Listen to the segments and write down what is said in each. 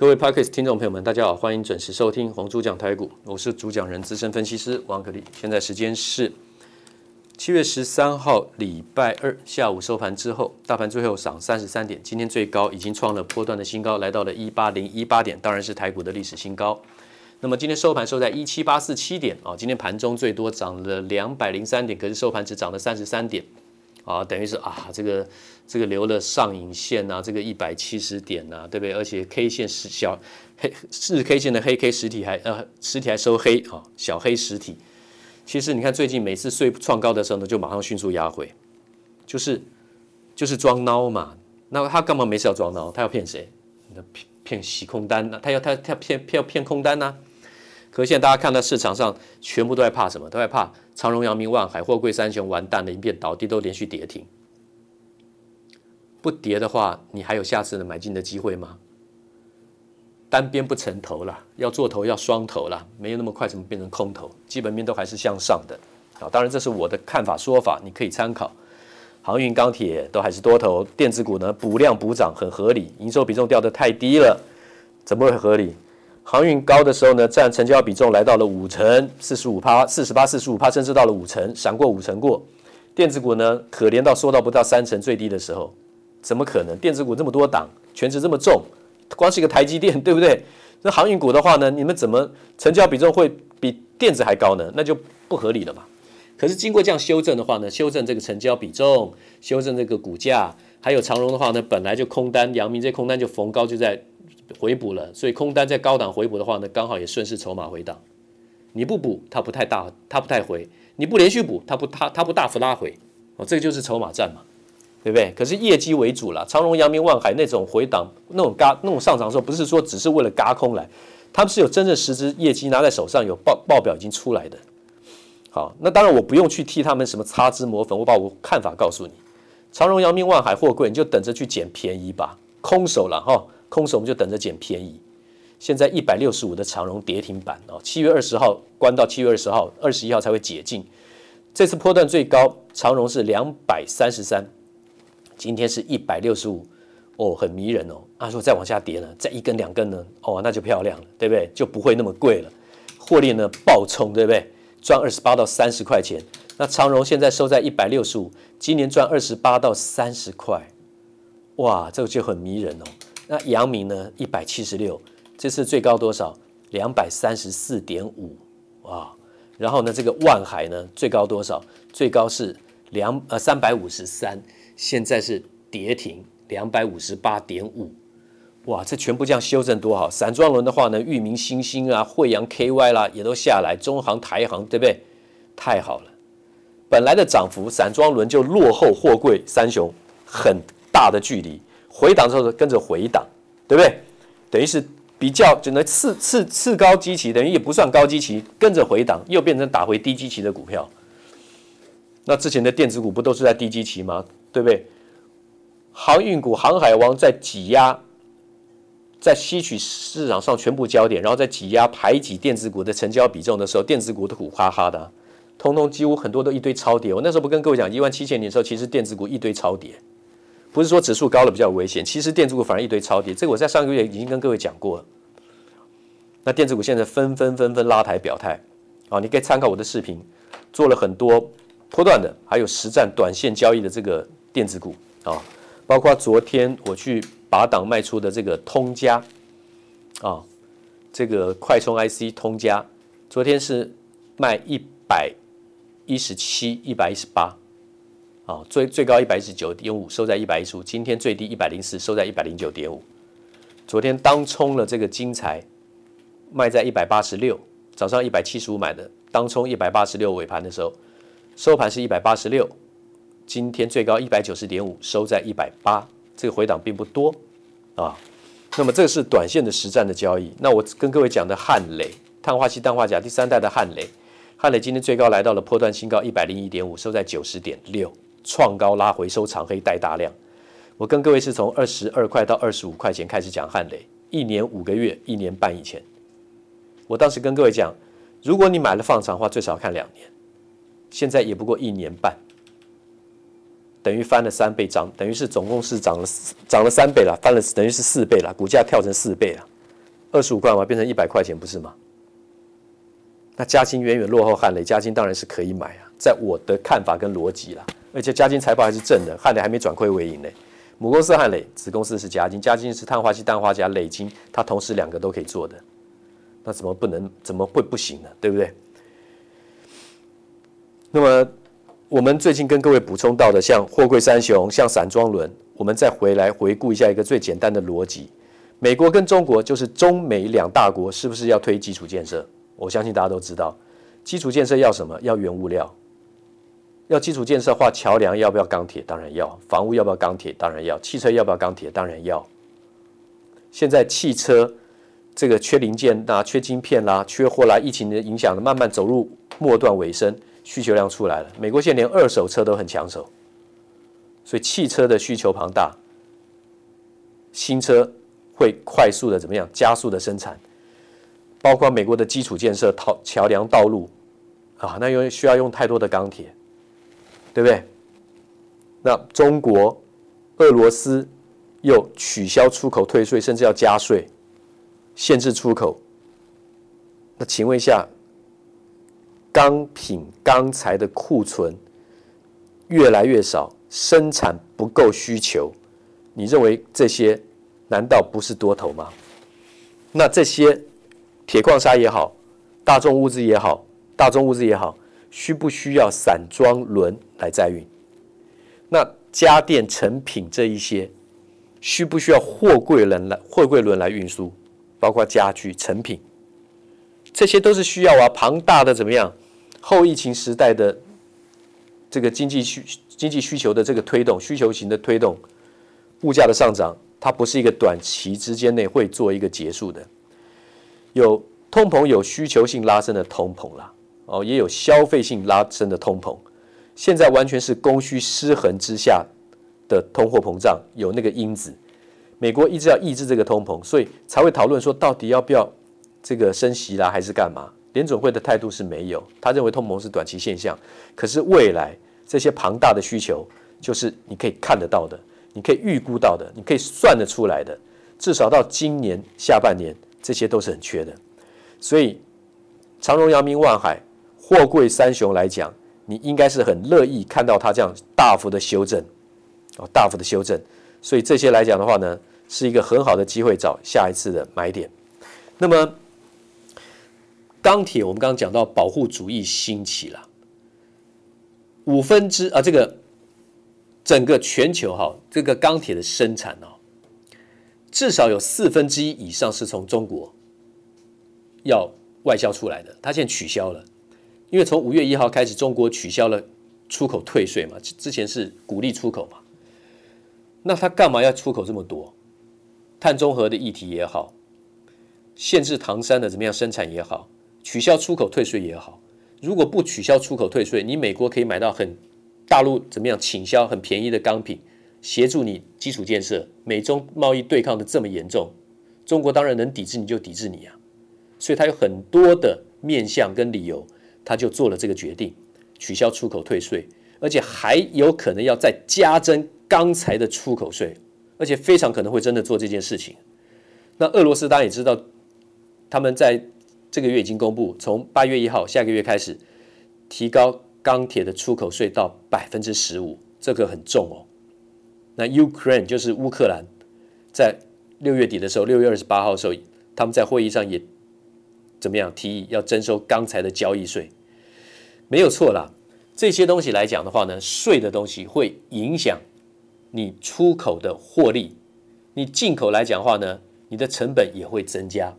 各位 Podcast 听众朋友们，大家好，欢迎准时收听红猪讲台股，我是主讲人资深分析师王可立。现在时间是七月十三号礼拜二下午收盘之后，大盘最后涨三十三点，今天最高已经创了波段的新高，来到了一八零一八点，当然是台股的历史新高。那么今天收盘收在一七八四七点啊，今天盘中最多涨了两百零三点，可是收盘只涨了三十三点。啊，等于是啊，这个这个留了上影线啊，这个一百七十点呐、啊，对不对？而且 K 线是小黑日 K 线的黑 K 实体还呃实体还收黑啊，小黑实体。其实你看最近每次睡创高的时候呢，就马上迅速压回，就是就是装孬嘛。那他干嘛没事要装孬？他要骗谁？骗骗洗空单呢、他要他他骗骗骗空单呢、可是现在大家看到市场上全部都在怕什么？都在怕长荣、阳明、万海、货柜三雄完蛋了，一片倒地，都连续跌停。不跌的话，你还有下次的买进的机会吗？单边不成头了，要做头要双头了，没有那么快怎么变成空头？基本面都还是向上的啊！当然这是我的看法说法，你可以参考。航运、钢铁都还是多头，电子股呢补量补涨很合理，营收比重掉得太低了，怎么会合理？航运高的时候呢，占成交比重来到了五成，四十五趴、四十八、四十五趴，甚至到了五成，闪过五成过。电子股呢，可怜到缩到不到三成，最低的时候，怎么可能？电子股这么多档，全值这么重，光是一个台积电，对不对？那航运股的话呢，你们怎么成交比重会比电子还高呢？那就不合理了嘛。可是经过这样修正的话呢，修正这个成交比重，修正这个股价，还有长荣的话呢，本来就空单，阳明这空单就逢高就在。回补了，所以空单在高档回补的话呢，刚好也顺势筹码回档。你不补，它不太大，它不太回；你不连续补，它不它它不大幅拉回。哦，这个就是筹码战嘛，对不对？可是业绩为主了，长荣、阳明、万海那种回档、那种嘎、那种上涨的时候，不是说只是为了嘎空来，他们是有真正实质业绩拿在手上，有报报表已经出来的。好，那当然我不用去替他们什么擦脂抹粉，我把我看法告诉你：长荣、阳明、万海货柜，你就等着去捡便宜吧，空手了哈。空手我们就等着捡便宜。现在一百六十五的长荣跌停板哦，七月二十号关到七月二十号，二十一号才会解禁。这次波段最高长荣是两百三十三，今天是一百六十五，哦，很迷人哦。啊，说再往下跌呢，再一根两根呢，哦，那就漂亮了，对不对？就不会那么贵了，获利呢暴冲，对不对？赚二十八到三十块钱。那长荣现在收在一百六十五，今年赚二十八到三十块，哇，这个就很迷人哦。那阳明呢？一百七十六，这次最高多少？两百三十四点五，哇！然后呢，这个万海呢，最高多少？最高是两呃三百五十三，现在是跌停两百五十八点五，哇！这全部这样修正多好。散装轮的话呢，裕民、新兴啊、慧洋 KY 啦，也都下来，中航、台航，对不对？太好了，本来的涨幅，散装轮就落后货柜三雄很大的距离。回档之后跟着回档，对不对？等于是比较只能次次次高基期，等于也不算高基期，跟着回档又变成打回低基期的股票。那之前的电子股不都是在低基期吗？对不对？航运股、航海王在挤压，在吸取市场上全部焦点，然后在挤压排挤电子股的成交比重的时候，电子股都苦哈哈的，通通几乎很多都一堆超跌。我那时候不跟各位讲一万七千点的时候，其实电子股一堆超跌。不是说指数高了比较危险，其实电子股反而一堆超跌，这个我在上个月已经跟各位讲过了。那电子股现在纷纷纷纷拉抬表态，啊，你可以参考我的视频，做了很多波段的，还有实战短线交易的这个电子股啊，包括昨天我去拔档卖出的这个通家啊，这个快充 IC 通家，昨天是卖一百一十七、一百一十八。啊，最最高一百一十九点五，收在一百一十五。今天最低一百零四，收在一百零九点五。昨天当冲了这个金材，卖在一百八十六，早上一百七十五买的，当冲一百八十六，尾盘的时候收盘是一百八十六。今天最高一百九十点五，收在一百八，这个回档并不多啊。那么这个是短线的实战的交易。那我跟各位讲的汉磊，碳化锡、氮化钾第三代的汉磊，汉磊今天最高来到了波段新高一百零一点五，收在九十点六。创高拉回收长黑带大量，我跟各位是从二十二块到二十五块钱开始讲汉雷，一年五个月，一年半以前，我当时跟各位讲，如果你买了放长的话，最少看两年，现在也不过一年半，等于翻了三倍涨，等于是总共是涨了涨了三倍了，翻了等于是四倍了，股价跳成四倍了，二十五块嘛，变成一百块钱，不是吗？那嘉晶远远落后汉雷，嘉晶当然是可以买啊，在我的看法跟逻辑啦，而且嘉金财报还是正的，汉磊还没转亏为盈呢。母公司汉磊，子公司是嘉金，嘉金是碳化硅、氮化镓、磊晶，它同时两个都可以做的，那怎么不能？怎么会不行呢？对不对？那么我们最近跟各位补充到的，像货柜三雄，像散装轮，我们再回来回顾一下一个最简单的逻辑：美国跟中国就是中美两大国，是不是要推基础建设？我相信大家都知道，基础建设要什么？要原物料。要基础建设的话，桥梁要不要钢铁？当然要。房屋要不要钢铁？当然要。汽车要不要钢铁？当然要。现在汽车这个缺零件啦、缺晶片啦、缺货啦，疫情的影响慢慢走入末段尾声，需求量出来了。美国现在连二手车都很抢手，所以汽车的需求庞大，新车会快速的怎么样？加速的生产，包括美国的基础建设、桥桥梁、道路啊，那用需要用太多的钢铁。对不对？那中国、俄罗斯又取消出口退税，甚至要加税，限制出口。那请问一下，钢品、钢材的库存越来越少，生产不够需求，你认为这些难道不是多头吗？那这些铁矿砂也好，大众物资也好，大众物资也好。需不需要散装轮来载运？那家电成品这一些，需不需要货柜轮来货柜轮来运输？包括家具成品，这些都是需要啊。庞大的怎么样？后疫情时代的这个经济需经济需求的这个推动，需求型的推动，物价的上涨，它不是一个短期之间内会做一个结束的。有通膨，有需求性拉升的通膨啦。哦，也有消费性拉升的通膨，现在完全是供需失衡之下的通货膨胀，有那个因子。美国一直要抑制这个通膨，所以才会讨论说到底要不要这个升息啦，还是干嘛？联准会的态度是没有，他认为通膨是短期现象。可是未来这些庞大的需求，就是你可以看得到的，你可以预估到的，你可以算得出来的，至少到今年下半年，这些都是很缺的。所以长荣、阳明、万海。货柜三雄来讲，你应该是很乐意看到它这样大幅的修正，哦，大幅的修正，所以这些来讲的话呢，是一个很好的机会找下一次的买点。那么钢铁，我们刚刚讲到保护主义兴起了，五分之啊，这个整个全球哈，这个钢铁的生产哦，至少有四分之一以上是从中国要外销出来的，它现在取消了。因为从五月一号开始，中国取消了出口退税嘛，之前是鼓励出口嘛，那他干嘛要出口这么多？碳中和的议题也好，限制唐山的怎么样生产也好，取消出口退税也好，如果不取消出口退税，你美国可以买到很大陆怎么样倾销很便宜的钢品，协助你基础建设。美中贸易对抗的这么严重，中国当然能抵制你就抵制你啊，所以他有很多的面向跟理由。他就做了这个决定，取消出口退税，而且还有可能要再加征钢材的出口税，而且非常可能会真的做这件事情。那俄罗斯当然也知道，他们在这个月已经公布，从八月一号下个月开始提高钢铁的出口税到百分之十五，这个很重哦。那 Ukraine 就是乌克兰，在六月底的时候，六月二十八号的时候，他们在会议上也怎么样提议要征收钢材的交易税。没有错啦，这些东西来讲的话呢，税的东西会影响你出口的获利，你进口来讲的话呢，你的成本也会增加，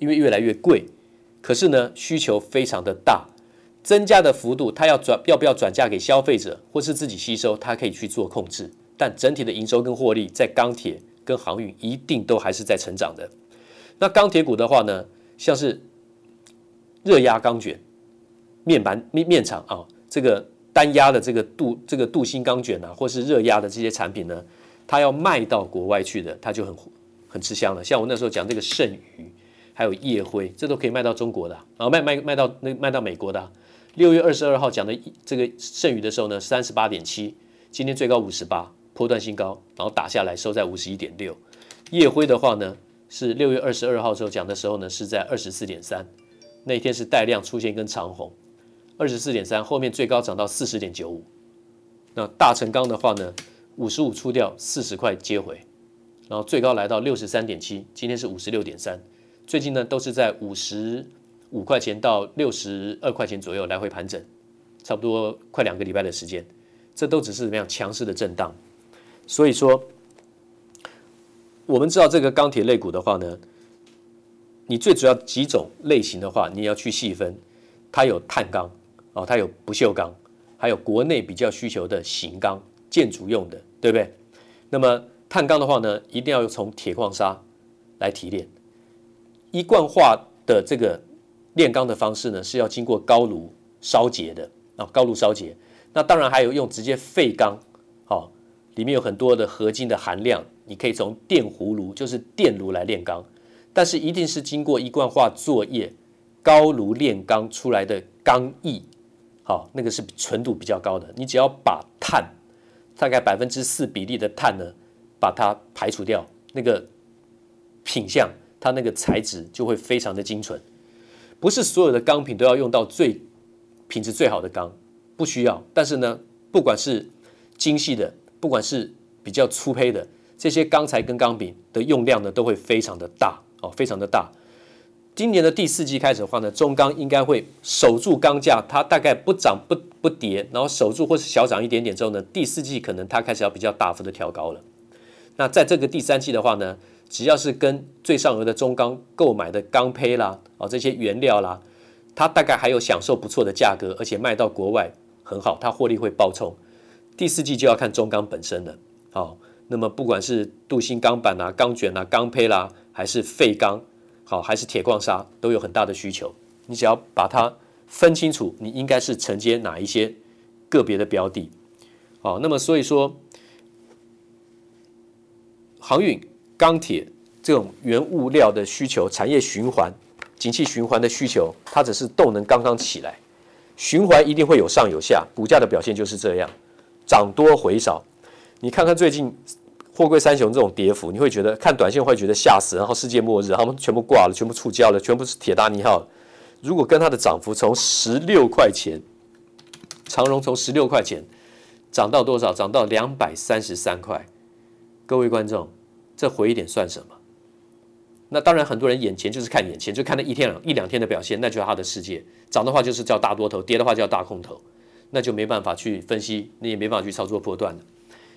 因为越来越贵。可是呢，需求非常的大，增加的幅度，它要转要不要转嫁给消费者，或是自己吸收，它可以去做控制。但整体的营收跟获利，在钢铁跟航运一定都还是在成长的。那钢铁股的话呢，像是热压钢卷。面板面面厂啊，这个单压的这个镀这个镀锌钢卷啊，或是热压的这些产品呢，它要卖到国外去的，它就很很吃香了。像我那时候讲这个剩余，还有夜辉，这都可以卖到中国的啊，卖卖卖到那卖到美国的啊。六月二十二号讲的这个剩余的时候呢，三十八点七，今天最高五十八，波段新高，然后打下来收在五十一点六。烨辉的话呢，是六月二十二号时候讲的时候呢，是在二十四点三，那天是带量出现一根长红，二十四点三后面最高涨到四十点九五。那大成钢的话呢，五十五出掉四十块接回，然后最高来到六十三点七，今天是五十六点三，最近呢都是在五十五块钱到六十二块钱左右来回盘整，差不多快两个礼拜的时间，这都只是怎么样强势的震荡，所以说。我们知道这个钢铁类股的话呢，你最主要几种类型的话，你要去细分，它有碳钢哦，它有不锈钢，还有国内比较需求的型钢，建筑用的，对不对？那么碳钢的话呢，一定要从铁矿砂来提炼，一贯化的这个炼钢的方式呢，是要经过高炉烧结的啊，高炉烧结。那当然还有用直接废钢，好，里面有很多的合金的含量。你可以从电弧炉，就是电炉来炼钢，但是一定是经过一贯化作业，高炉炼钢出来的钢液，哦，那个是纯度比较高的。你只要把碳，大概百分之四比例的碳呢，把它排除掉，那个品相，它那个材质就会非常的精纯。不是所有的钢品都要用到最品质最好的钢，不需要。但是呢，不管是精细的，不管是比较粗胚的。这些钢材跟钢饼的用量呢，都会非常的大哦，非常的大。今年的第四季开始的话呢，中钢应该会守住钢价，它大概不涨不不跌，然后守住或是小涨一点点之后呢，第四季可能它开始要比较大幅的调高了。那在这个第三季的话呢，只要是跟最上游的中钢购买的钢坯啦，哦这些原料啦，它大概还有享受不错的价格，而且卖到国外很好，它获利会爆冲。第四季就要看中钢本身了，好。那么不管是镀锌钢板啊、钢卷啊、钢坯啦，还是废钢，好，还是铁矿砂，都有很大的需求。你只要把它分清楚，你应该是承接哪一些个别的标的。好，那么所以说，航运、钢铁这种原物料的需求、产业循环、景气循环的需求，它只是动能刚刚起来，循环一定会有上有下，股价的表现就是这样，涨多回少。你看看最近。货柜三雄这种跌幅，你会觉得看短线会觉得吓死，然后世界末日，他们全部挂了，全部触礁了，全部是铁达尼号。如果跟它的涨幅从十六块钱，长荣从十六块钱涨到多少？涨到两百三十三块。各位观众，这回一点算什么？那当然，很多人眼前就是看眼前，就看那一天一两天的表现，那就是他的世界。涨的话就是叫大多头，跌的话叫大空头，那就没办法去分析，你也没办法去操作波段了。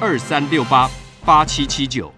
二三六八八七七九。